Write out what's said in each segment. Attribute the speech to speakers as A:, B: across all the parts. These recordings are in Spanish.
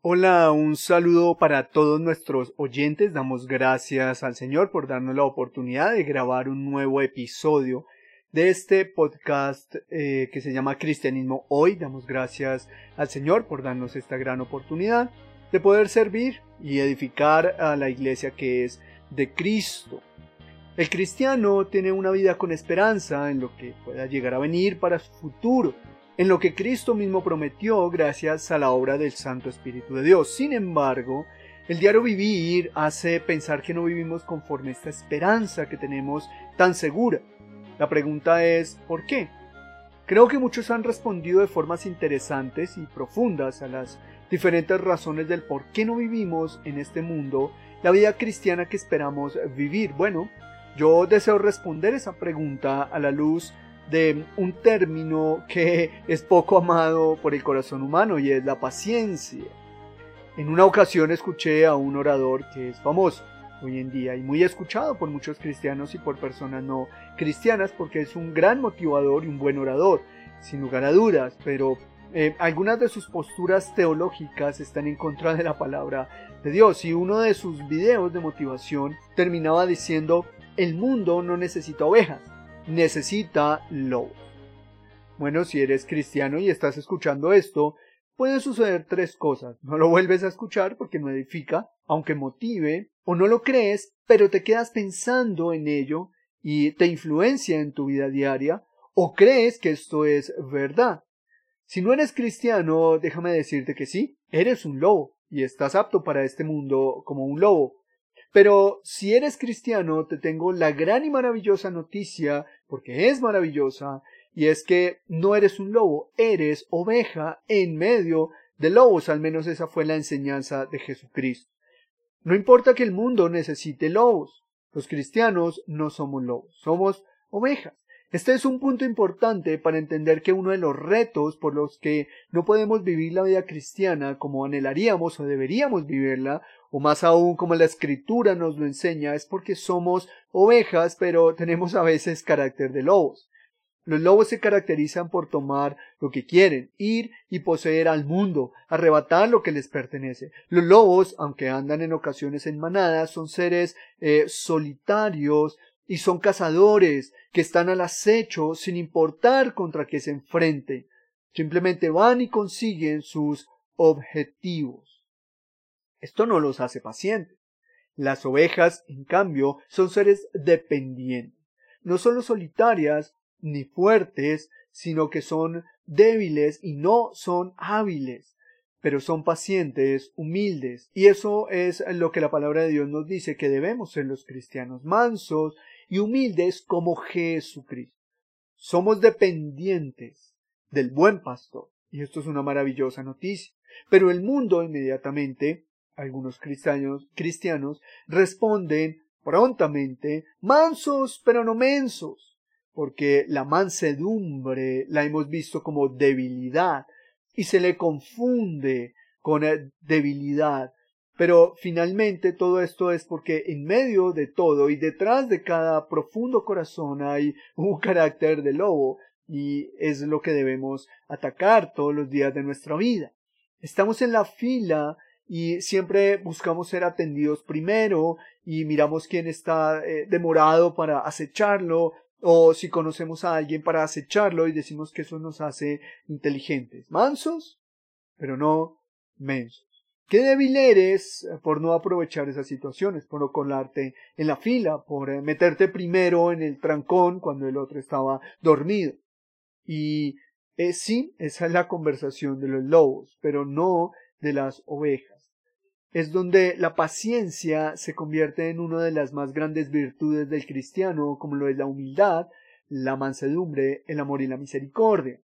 A: Hola, un saludo para todos nuestros oyentes. Damos gracias al Señor por darnos la oportunidad de grabar un nuevo episodio de este podcast eh, que se llama Cristianismo Hoy. Damos gracias al Señor por darnos esta gran oportunidad de poder servir y edificar a la iglesia que es de Cristo. El cristiano tiene una vida con esperanza en lo que pueda llegar a venir para su futuro, en lo que Cristo mismo prometió gracias a la obra del Santo Espíritu de Dios. Sin embargo, el diario vivir hace pensar que no vivimos conforme a esta esperanza que tenemos tan segura. La pregunta es, ¿por qué? Creo que muchos han respondido de formas interesantes y profundas a las diferentes razones del por qué no vivimos en este mundo la vida cristiana que esperamos vivir. Bueno, yo deseo responder esa pregunta a la luz de un término que es poco amado por el corazón humano y es la paciencia. En una ocasión escuché a un orador que es famoso hoy en día y muy escuchado por muchos cristianos y por personas no cristianas porque es un gran motivador y un buen orador, sin lugar a dudas, pero eh, algunas de sus posturas teológicas están en contra de la palabra de Dios y uno de sus videos de motivación terminaba diciendo el mundo no necesita ovejas, necesita lobos. Bueno, si eres cristiano y estás escuchando esto, pueden suceder tres cosas. No lo vuelves a escuchar porque no edifica, aunque motive, o no lo crees, pero te quedas pensando en ello y te influencia en tu vida diaria, o crees que esto es verdad. Si no eres cristiano, déjame decirte que sí, eres un lobo y estás apto para este mundo como un lobo. Pero si eres cristiano, te tengo la gran y maravillosa noticia, porque es maravillosa, y es que no eres un lobo, eres oveja en medio de lobos, al menos esa fue la enseñanza de Jesucristo. No importa que el mundo necesite lobos, los cristianos no somos lobos, somos ovejas. Este es un punto importante para entender que uno de los retos por los que no podemos vivir la vida cristiana como anhelaríamos o deberíamos vivirla, o más aún como la escritura nos lo enseña, es porque somos ovejas, pero tenemos a veces carácter de lobos. Los lobos se caracterizan por tomar lo que quieren, ir y poseer al mundo, arrebatar lo que les pertenece. Los lobos, aunque andan en ocasiones en manadas, son seres eh, solitarios, y son cazadores que están al acecho sin importar contra qué se enfrenten. Simplemente van y consiguen sus objetivos. Esto no los hace pacientes. Las ovejas, en cambio, son seres dependientes. No solo solitarias ni fuertes, sino que son débiles y no son hábiles pero son pacientes, humildes, y eso es lo que la palabra de Dios nos dice que debemos ser los cristianos, mansos y humildes como Jesucristo. Somos dependientes del buen pastor. Y esto es una maravillosa noticia. Pero el mundo inmediatamente, algunos cristianos, responden prontamente, mansos pero no mensos, porque la mansedumbre la hemos visto como debilidad y se le confunde con debilidad. Pero finalmente todo esto es porque en medio de todo y detrás de cada profundo corazón hay un carácter de lobo y es lo que debemos atacar todos los días de nuestra vida. Estamos en la fila y siempre buscamos ser atendidos primero y miramos quién está eh, demorado para acecharlo o si conocemos a alguien para acecharlo y decimos que eso nos hace inteligentes, mansos, pero no mensos. Qué débil eres eh, por no aprovechar esas situaciones, por no colarte en la fila, por eh, meterte primero en el trancón cuando el otro estaba dormido. Y eh, sí, esa es la conversación de los lobos, pero no de las ovejas. Es donde la paciencia se convierte en una de las más grandes virtudes del cristiano, como lo es la humildad, la mansedumbre, el amor y la misericordia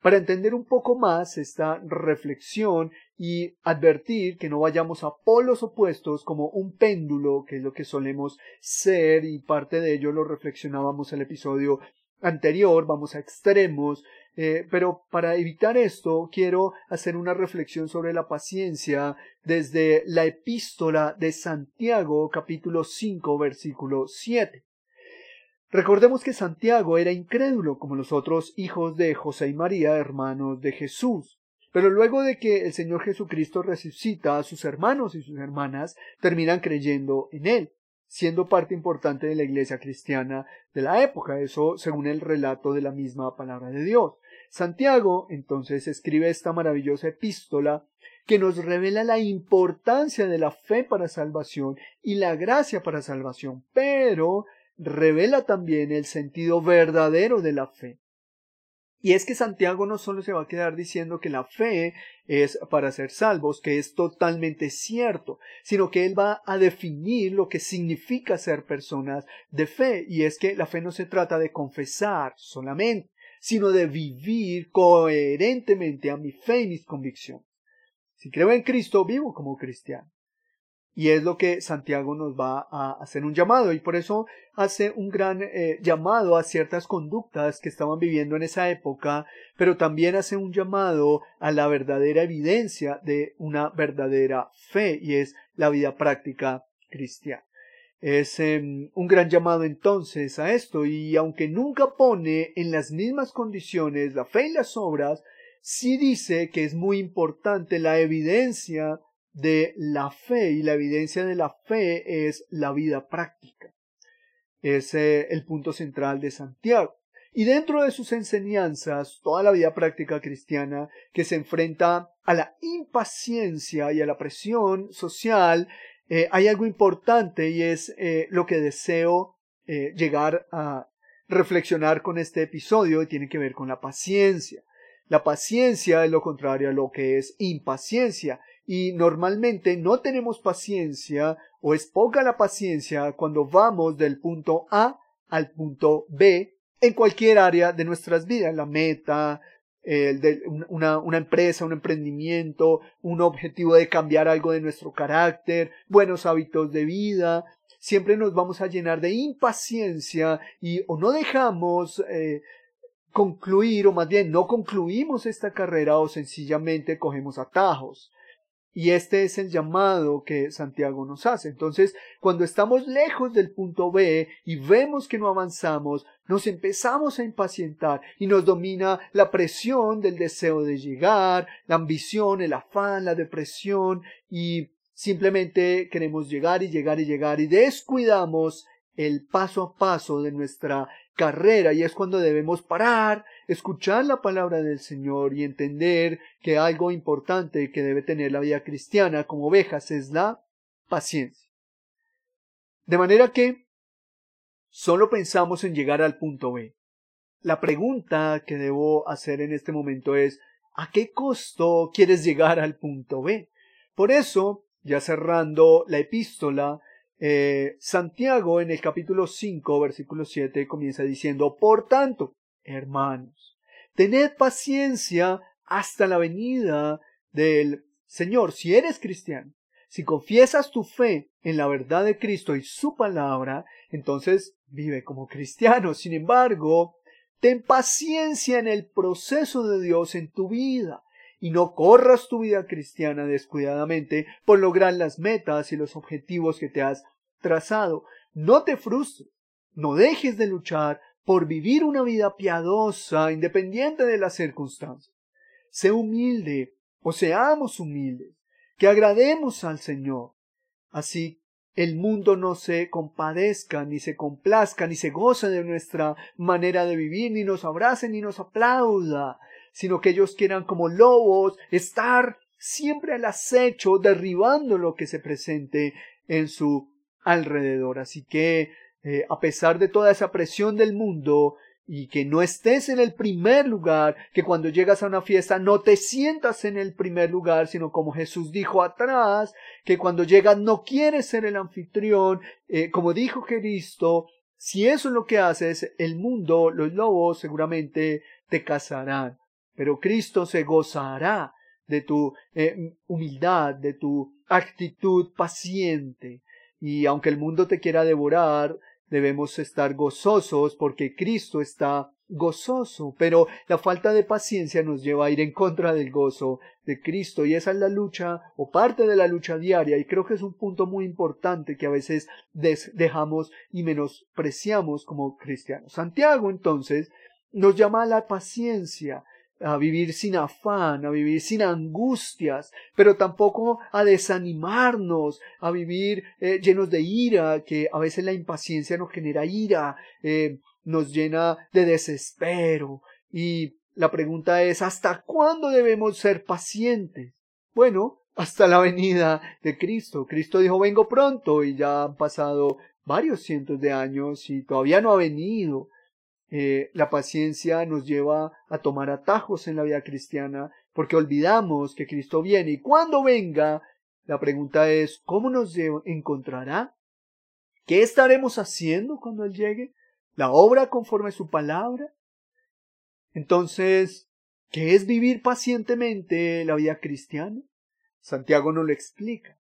A: para entender un poco más esta reflexión y advertir que no vayamos a polos opuestos como un péndulo, que es lo que solemos ser y parte de ello lo reflexionábamos el episodio anterior, vamos a extremos, eh, pero para evitar esto quiero hacer una reflexión sobre la paciencia desde la epístola de Santiago capítulo 5 versículo 7. Recordemos que Santiago era incrédulo como los otros hijos de José y María, hermanos de Jesús. Pero luego de que el Señor Jesucristo resucita, a sus hermanos y sus hermanas terminan creyendo en Él, siendo parte importante de la iglesia cristiana de la época, eso según el relato de la misma palabra de Dios. Santiago entonces escribe esta maravillosa epístola que nos revela la importancia de la fe para salvación y la gracia para salvación, pero revela también el sentido verdadero de la fe. Y es que Santiago no solo se va a quedar diciendo que la fe es para ser salvos, que es totalmente cierto, sino que él va a definir lo que significa ser personas de fe. Y es que la fe no se trata de confesar solamente, sino de vivir coherentemente a mi fe y mis convicciones. Si creo en Cristo, vivo como cristiano. Y es lo que Santiago nos va a hacer un llamado y por eso hace un gran eh, llamado a ciertas conductas que estaban viviendo en esa época, pero también hace un llamado a la verdadera evidencia de una verdadera fe y es la vida práctica cristiana. Es em, un gran llamado entonces a esto y aunque nunca pone en las mismas condiciones la fe y las obras, sí dice que es muy importante la evidencia de la fe y la evidencia de la fe es la vida práctica. Es eh, el punto central de Santiago. Y dentro de sus enseñanzas, toda la vida práctica cristiana que se enfrenta a la impaciencia y a la presión social, eh, hay algo importante y es eh, lo que deseo llegar a reflexionar con este episodio y tiene que ver con la paciencia. La paciencia es lo contrario a lo que es impaciencia y normalmente no tenemos paciencia o es poca la paciencia cuando vamos del punto A al punto B en cualquier área de nuestras vidas, la meta, de una, una, empresa, un emprendimiento, un objetivo de cambiar algo de nuestro carácter, buenos hábitos de vida. Siempre nos vamos a llenar de impaciencia y o no dejamos eh, concluir o más bien no concluimos esta carrera o sencillamente cogemos atajos. Y este es el llamado que Santiago nos hace. Entonces, cuando estamos lejos del punto B y vemos que no avanzamos, nos empezamos a impacientar y nos domina la presión del deseo de llegar, la ambición, el afán, la depresión y simplemente queremos llegar y llegar y llegar y descuidamos el paso a paso de nuestra carrera y es cuando debemos parar, escuchar la palabra del Señor y entender que algo importante que debe tener la vida cristiana como ovejas es la paciencia. De manera que solo pensamos en llegar al punto B. La pregunta que debo hacer en este momento es ¿a qué costo quieres llegar al punto B? Por eso, ya cerrando la epístola, eh, Santiago en el capítulo 5, versículo 7 comienza diciendo, Por tanto, hermanos, tened paciencia hasta la venida del Señor. Si eres cristiano, si confiesas tu fe en la verdad de Cristo y su palabra, entonces vive como cristiano. Sin embargo, ten paciencia en el proceso de Dios en tu vida y no corras tu vida cristiana descuidadamente por lograr las metas y los objetivos que te has trazado. No te frustres, no dejes de luchar por vivir una vida piadosa independiente de las circunstancias. Sé humilde o seamos humildes, que agrademos al Señor. Así el mundo no se compadezca, ni se complazca, ni se goce de nuestra manera de vivir, ni nos abrace, ni nos aplauda, sino que ellos quieran como lobos estar siempre al acecho, derribando lo que se presente en su alrededor. Así que, eh, a pesar de toda esa presión del mundo, y que no estés en el primer lugar, que cuando llegas a una fiesta no te sientas en el primer lugar, sino como Jesús dijo atrás, que cuando llegas no quieres ser el anfitrión, eh, como dijo Cristo, si eso es lo que haces, el mundo, los lobos seguramente te cazarán pero Cristo se gozará de tu eh, humildad, de tu actitud paciente. Y aunque el mundo te quiera devorar, debemos estar gozosos porque Cristo está gozoso, pero la falta de paciencia nos lleva a ir en contra del gozo de Cristo y esa es la lucha o parte de la lucha diaria y creo que es un punto muy importante que a veces dejamos y menospreciamos como cristianos. Santiago entonces nos llama a la paciencia a vivir sin afán, a vivir sin angustias, pero tampoco a desanimarnos, a vivir eh, llenos de ira, que a veces la impaciencia nos genera ira, eh, nos llena de desespero. Y la pregunta es, ¿hasta cuándo debemos ser pacientes? Bueno, hasta la venida de Cristo. Cristo dijo, vengo pronto y ya han pasado varios cientos de años y todavía no ha venido. Eh, la paciencia nos lleva a tomar atajos en la vida cristiana porque olvidamos que Cristo viene y cuando venga, la pregunta es, ¿cómo nos encontrará? ¿Qué estaremos haciendo cuando Él llegue? ¿La obra conforme a su palabra? Entonces, ¿qué es vivir pacientemente la vida cristiana? Santiago no lo explica.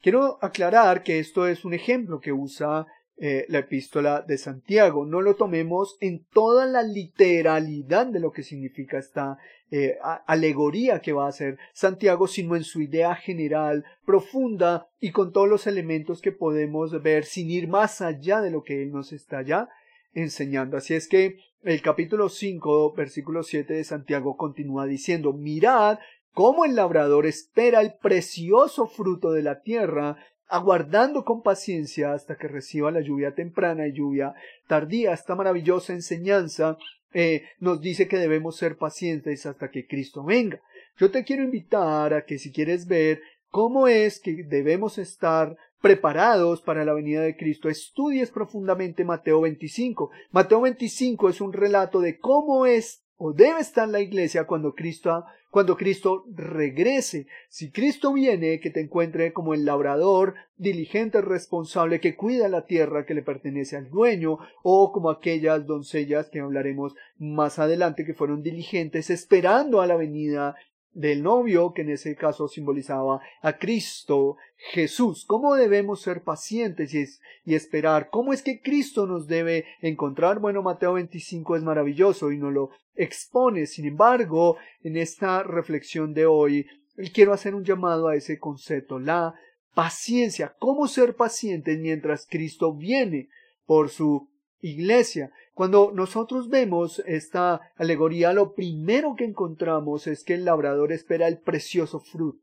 A: Quiero aclarar que esto es un ejemplo que usa eh, la epístola de Santiago. No lo tomemos en toda la literalidad de lo que significa esta eh, alegoría que va a hacer Santiago, sino en su idea general, profunda y con todos los elementos que podemos ver sin ir más allá de lo que él nos está ya enseñando. Así es que el capítulo 5, versículo 7 de Santiago continúa diciendo, mirad cómo el labrador espera el precioso fruto de la tierra aguardando con paciencia hasta que reciba la lluvia temprana y lluvia tardía. Esta maravillosa enseñanza eh, nos dice que debemos ser pacientes hasta que Cristo venga. Yo te quiero invitar a que si quieres ver cómo es que debemos estar preparados para la venida de Cristo, estudies profundamente Mateo 25. Mateo 25 es un relato de cómo es o debe estar la iglesia cuando Cristo, cuando Cristo regrese. Si Cristo viene, que te encuentre como el labrador, diligente, responsable, que cuida la tierra que le pertenece al dueño, o como aquellas doncellas que hablaremos más adelante, que fueron diligentes, esperando a la venida del novio, que en ese caso simbolizaba a Cristo Jesús. ¿Cómo debemos ser pacientes y, esperar? ¿Cómo es que Cristo nos debe encontrar? Bueno, Mateo 25 es maravilloso y nos lo expone. Sin embargo, en esta reflexión de hoy, quiero hacer un llamado a ese concepto, la paciencia. ¿Cómo ser pacientes mientras Cristo viene por su iglesia? Cuando nosotros vemos esta alegoría, lo primero que encontramos es que el labrador espera el precioso fruto.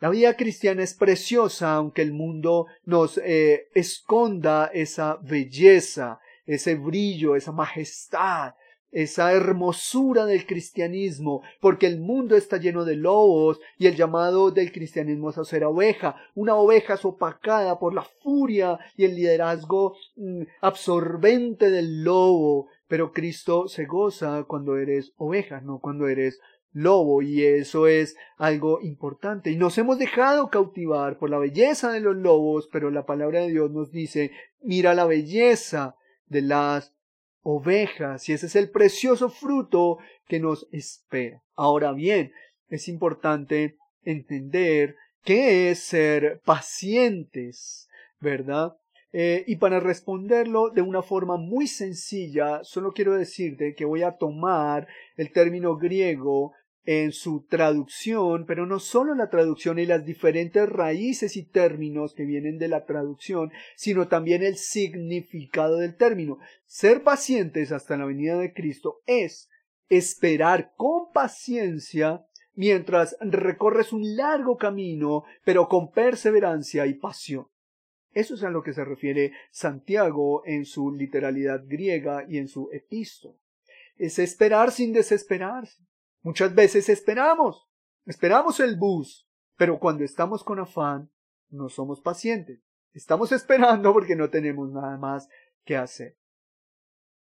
A: La vida cristiana es preciosa, aunque el mundo nos eh, esconda esa belleza, ese brillo, esa majestad, esa hermosura del cristianismo, porque el mundo está lleno de lobos y el llamado del cristianismo es a ser oveja, una oveja sopacada por la furia y el liderazgo mm, absorbente del lobo, pero Cristo se goza cuando eres oveja, no cuando eres lobo y eso es algo importante. Y nos hemos dejado cautivar por la belleza de los lobos, pero la palabra de Dios nos dice, mira la belleza de las ovejas y ese es el precioso fruto que nos espera. Ahora bien, es importante entender qué es ser pacientes, ¿verdad? Eh, y para responderlo de una forma muy sencilla, solo quiero decirte que voy a tomar el término griego en su traducción, pero no solo la traducción y las diferentes raíces y términos que vienen de la traducción, sino también el significado del término. Ser pacientes hasta la venida de Cristo es esperar con paciencia mientras recorres un largo camino, pero con perseverancia y pasión. Eso es a lo que se refiere Santiago en su literalidad griega y en su epístola. Es esperar sin desesperarse Muchas veces esperamos, esperamos el bus, pero cuando estamos con afán, no somos pacientes. Estamos esperando porque no tenemos nada más que hacer.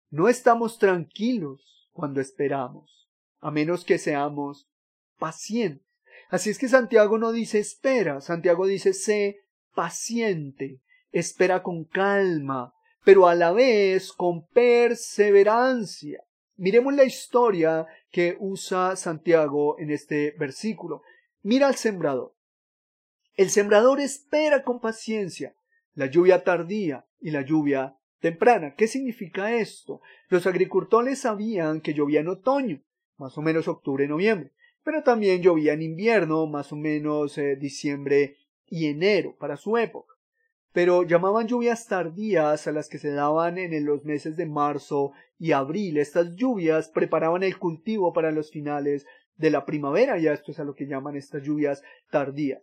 A: No estamos tranquilos cuando esperamos, a menos que seamos pacientes. Así es que Santiago no dice espera, Santiago dice sé paciente, espera con calma, pero a la vez con perseverancia. Miremos la historia que usa Santiago en este versículo. Mira al sembrador. El sembrador espera con paciencia la lluvia tardía y la lluvia temprana. ¿Qué significa esto? Los agricultores sabían que llovía en otoño, más o menos octubre, noviembre, pero también llovía en invierno, más o menos eh, diciembre y enero para su época pero llamaban lluvias tardías a las que se daban en los meses de marzo y abril. Estas lluvias preparaban el cultivo para los finales de la primavera, ya esto es a lo que llaman estas lluvias tardías.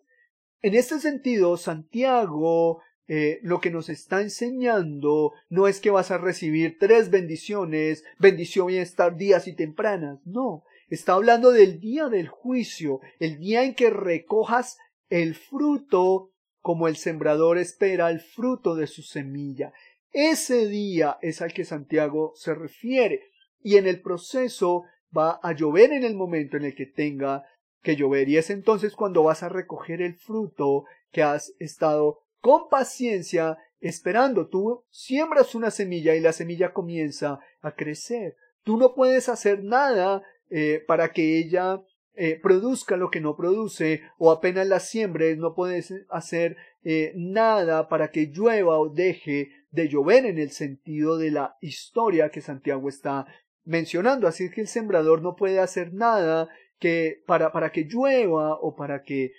A: En este sentido, Santiago eh, lo que nos está enseñando no es que vas a recibir tres bendiciones, bendiciones tardías y tempranas, no, está hablando del día del juicio, el día en que recojas el fruto como el sembrador espera el fruto de su semilla. Ese día es al que Santiago se refiere y en el proceso va a llover en el momento en el que tenga que llover y es entonces cuando vas a recoger el fruto que has estado con paciencia esperando. Tú siembras una semilla y la semilla comienza a crecer. Tú no puedes hacer nada eh, para que ella eh, produzca lo que no produce o apenas la siembres no puedes hacer eh, nada para que llueva o deje de llover en el sentido de la historia que Santiago está mencionando. Así es que el sembrador no puede hacer nada que para, para que llueva o para que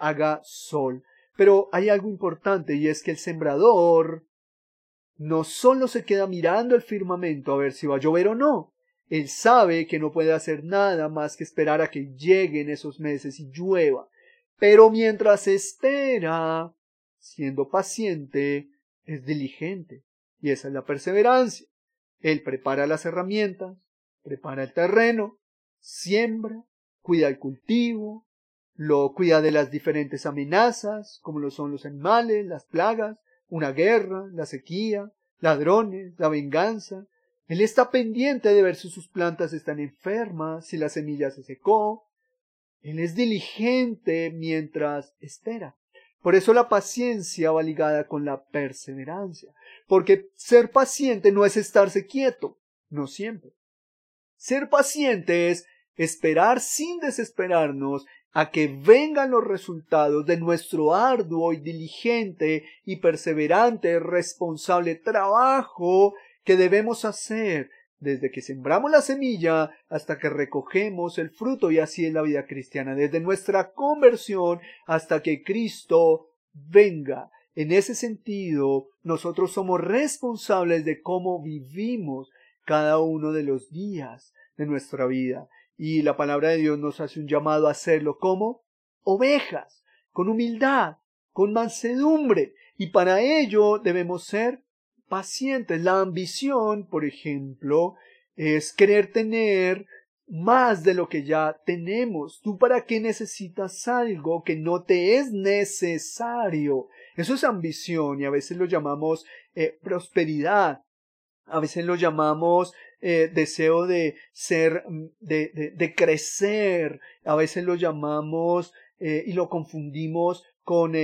A: haga sol. Pero hay algo importante y es que el sembrador no solo se queda mirando el firmamento a ver si va a llover o no. Él sabe que no puede hacer nada más que esperar a que lleguen esos meses y llueva. Pero mientras espera, siendo paciente, es diligente. Y esa es la perseverancia. Él prepara las herramientas, prepara el terreno, siembra, cuida el cultivo, lo cuida de las diferentes amenazas, como lo son los animales, las plagas, una guerra, la sequía, ladrones, la venganza. Él está pendiente de ver si sus plantas están enfermas, si la semilla se secó. Él es diligente mientras espera. Por eso la paciencia va ligada con la perseverancia, porque ser paciente no es estarse quieto, no siempre. Ser paciente es esperar sin desesperarnos a que vengan los resultados de nuestro arduo y diligente y perseverante responsable trabajo que debemos hacer desde que sembramos la semilla hasta que recogemos el fruto y así es la vida cristiana, desde nuestra conversión hasta que Cristo venga. En ese sentido, nosotros somos responsables de cómo vivimos cada uno de los días de nuestra vida. Y la palabra de Dios nos hace un llamado a hacerlo como ovejas, con humildad, con mansedumbre. Y para ello debemos ser La ambición, por ejemplo, es querer tener más de lo que ya tenemos. ¿Tú para qué necesitas algo que no te es necesario? Eso es ambición y a veces lo llamamos eh, prosperidad. A veces lo llamamos eh, deseo de ser, mm, de, de, crecer, a veces lo llamamos eh, y lo confundimos con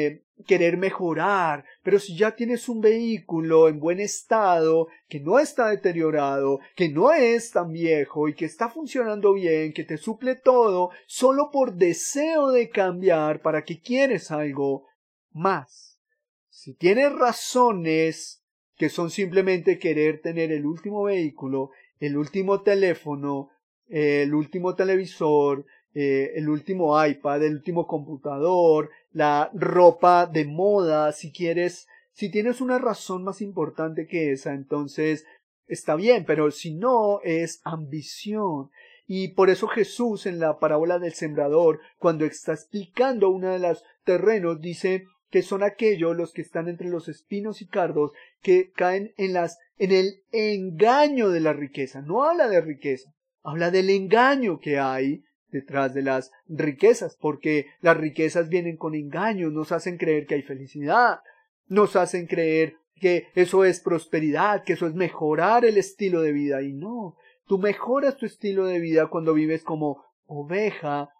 A: querer mejorar, pero si ya tienes un vehículo en buen estado, que no está deteriorado, que no es tan viejo y que está funcionando bien, que te suple todo, solo por deseo de cambiar, para que quieres algo más. Si tienes razones que son simplemente querer tener el último vehículo, el último teléfono, el último televisor, eh, el último iPad, el último computador, la ropa de moda, si quieres, si tienes una razón más importante que esa, entonces está bien, pero si no, es ambición. Y por eso Jesús en la parábola del sembrador, cuando está explicando uno de los terrenos, dice que son aquellos los que están entre los espinos y cardos que caen en las en el engaño de la riqueza. No habla de riqueza, habla del engaño que hay detrás de las riquezas, porque las riquezas vienen con engaños, nos hacen creer que hay felicidad, nos hacen creer que eso es prosperidad, que eso es mejorar el estilo de vida, y no, tú mejoras tu estilo de vida cuando vives como oveja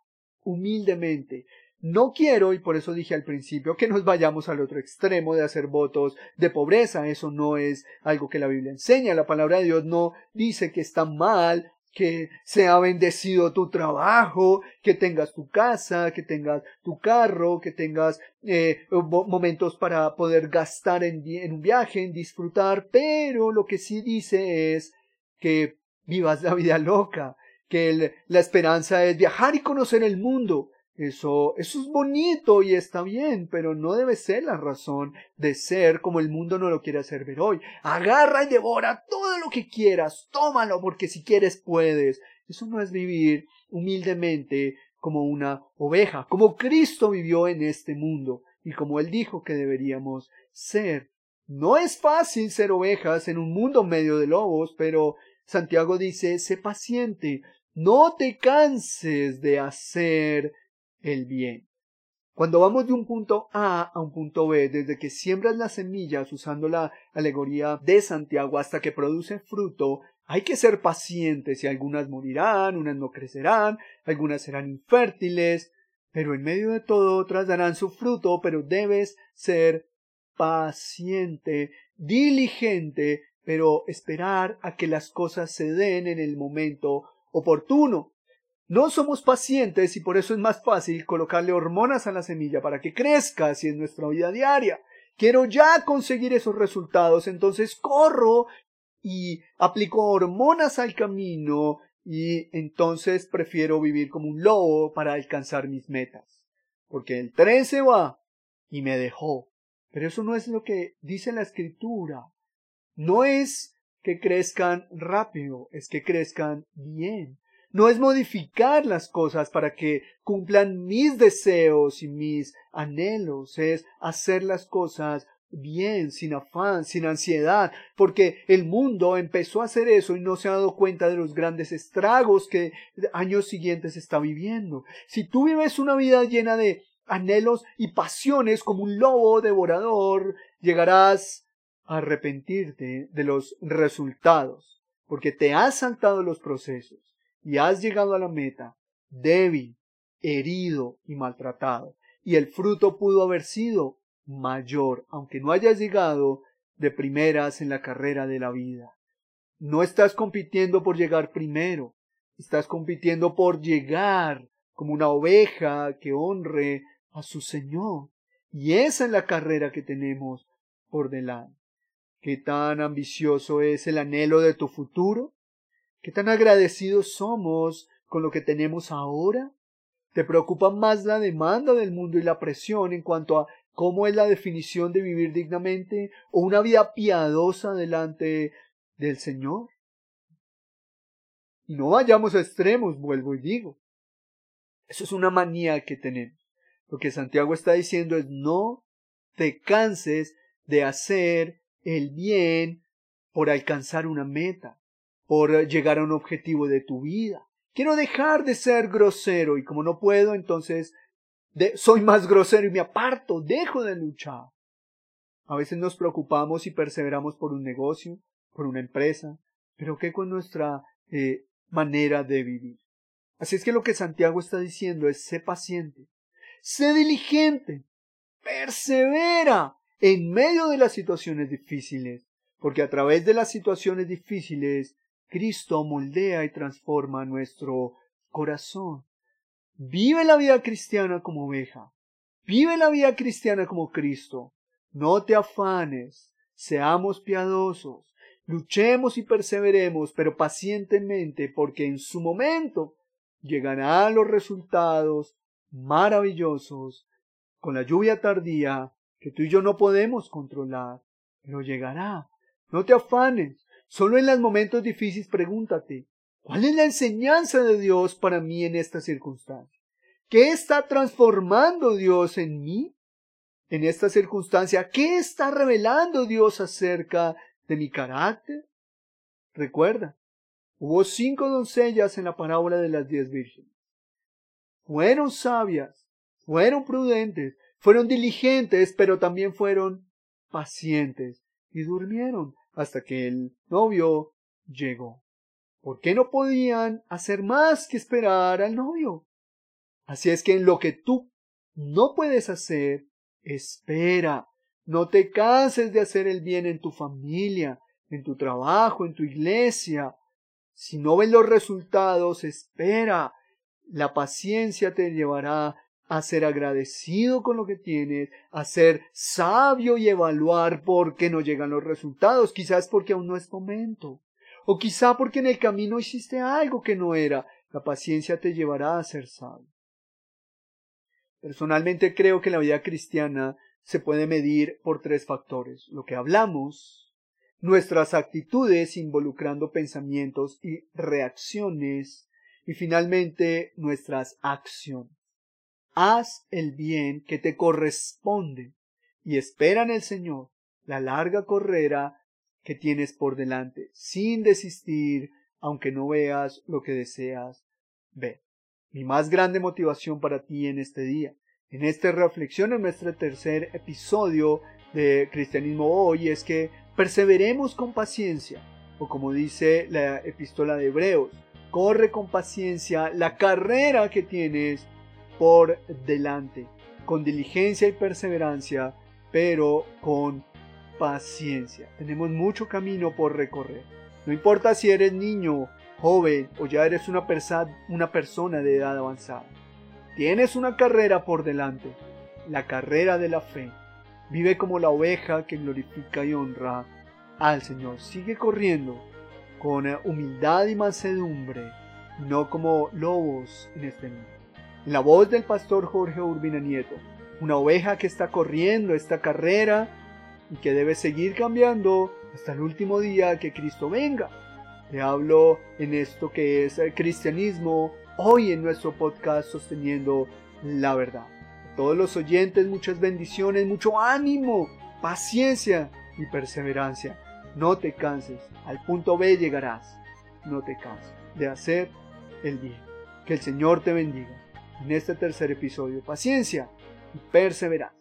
A: humildemente, no quiero, y por eso dije al principio, que nos vayamos al otro extremo de hacer votos de pobreza. Eso no es algo que la Biblia enseña. La palabra de Dios no dice que está mal que sea bendecido tu trabajo, que tengas tu casa, que tengas tu carro, que tengas eh, momentos para poder gastar en, un viaje, en disfrutar, pero lo que sí dice es que vivas la vida loca, que la esperanza es viajar y conocer el mundo, Eso, eso es bonito y está bien, pero no debe ser la razón de ser como el mundo no lo quiere hacer ver hoy. Agarra y devora todo lo que quieras, tómalo porque si quieres puedes. Eso no es vivir humildemente como una oveja, como Cristo vivió en este mundo y como Él dijo que deberíamos ser. No es fácil ser ovejas en un mundo medio de lobos, pero Santiago dice, sé paciente, no te canses de hacer el bien. Cuando vamos de un punto A a un punto B, desde que siembras las semillas usando la alegoría de Santiago hasta que produce fruto, hay que ser pacientes y algunas morirán, unas no crecerán, algunas serán infértiles, pero en medio de todo otras darán su fruto, pero debes ser paciente, diligente, pero esperar a que las cosas se den en el momento oportuno. No somos pacientes y por eso es más fácil colocarle hormonas a la semilla para que crezca así en nuestra vida diaria. Quiero ya conseguir esos resultados, entonces corro y aplico hormonas al camino y entonces prefiero vivir como un lobo para alcanzar mis metas. Porque el tren se va y me dejó. Pero eso no es lo que dice la escritura. No es que crezcan rápido, es que crezcan bien no es modificar las cosas para que cumplan mis deseos y mis anhelos, es hacer las cosas bien, sin afán, sin ansiedad, porque el mundo empezó a hacer eso y no se ha dado cuenta de los grandes estragos que años siguientes está viviendo. Si tú vives una vida llena de anhelos y pasiones como un lobo devorador, llegarás a arrepentirte de los resultados, porque te has saltado los procesos y has llegado a la meta débil, herido y maltratado, y el fruto pudo haber sido mayor, aunque no hayas llegado de primeras en la carrera de la vida. No estás compitiendo por llegar primero, estás compitiendo por llegar como una oveja que honre a su Señor. Y esa es la carrera que tenemos por delante. ¿Qué tan ambicioso es el anhelo de tu futuro? ¿Qué tan agradecidos somos con lo que tenemos ahora? ¿Te preocupa más la demanda del mundo y la presión en cuanto a cómo es la definición de vivir dignamente o una vida piadosa delante del Señor? Y no vayamos a extremos, vuelvo y digo. Eso es una manía que tenemos. Lo que Santiago está diciendo es no te canses de hacer el bien por alcanzar una meta por llegar a un objetivo de tu vida. Quiero dejar de ser grosero y como no puedo, entonces soy más grosero y me aparto, dejo de luchar. A veces nos preocupamos y perseveramos por un negocio, por una empresa, pero ¿qué con nuestra eh, manera de vivir? Así es que lo que Santiago está diciendo es sé paciente, sé diligente, persevera en medio de las situaciones difíciles, porque a través de las situaciones difíciles Cristo moldea y transforma nuestro corazón. Vive la vida cristiana como oveja. Vive la vida cristiana como Cristo. No te afanes. Seamos piadosos. Luchemos y perseveremos, pero pacientemente, porque en su momento llegarán los resultados maravillosos con la lluvia tardía que tú y yo no podemos controlar, pero llegará. No te afanes. Solo en los momentos difíciles pregúntate, ¿cuál es la enseñanza de Dios para mí en esta circunstancia? ¿Qué está transformando Dios en mí? En esta circunstancia, ¿qué está revelando Dios acerca de mi carácter? Recuerda, hubo cinco doncellas en la parábola de las diez vírgenes. Fueron sabias, fueron prudentes, fueron diligentes, pero también fueron pacientes y durmieron hasta que el novio llegó. ¿Por qué no podían hacer más que esperar al novio? Así es que en lo que tú no puedes hacer, espera. No te canses de hacer el bien en tu familia, en tu trabajo, en tu iglesia. Si no ves los resultados, espera. La paciencia te llevará a ser agradecido con lo que tienes, a ser sabio y evaluar por qué no llegan los resultados, quizás porque aún no es momento, o quizá porque en el camino hiciste algo que no era. La paciencia te llevará a ser sabio. Personalmente creo que la vida cristiana se puede medir por tres factores. Lo que hablamos, nuestras actitudes involucrando pensamientos y reacciones y finalmente nuestras acciones. Haz el bien que te corresponde y espera en el Señor la larga carrera que tienes por delante, sin desistir, aunque no veas lo que deseas ver. Mi más grande motivación para ti en este día, en esta reflexión, en nuestro tercer episodio de Cristianismo Hoy, es que perseveremos con paciencia, o como dice la epístola de Hebreos, corre con paciencia la carrera que tienes por delante, con diligencia y perseverancia, pero con paciencia. Tenemos mucho camino por recorrer. No importa si eres niño, joven o ya eres una, persona de edad avanzada. Tienes una carrera por delante, la carrera de la fe. Vive como la oveja que glorifica y honra al Señor. Sigue corriendo con humildad y mansedumbre, no como lobos en este mundo. En la voz del pastor Jorge Urbina Nieto, una oveja que está corriendo esta carrera y que debe seguir cambiando hasta el último día que Cristo venga. Le hablo en esto que es el cristianismo hoy en nuestro podcast sosteniendo la verdad. A todos los oyentes muchas bendiciones, mucho ánimo, paciencia y perseverancia. No te canses, al punto B llegarás. No te canses de hacer el bien. Que el Señor te bendiga en este tercer episodio. Paciencia y perseverancia.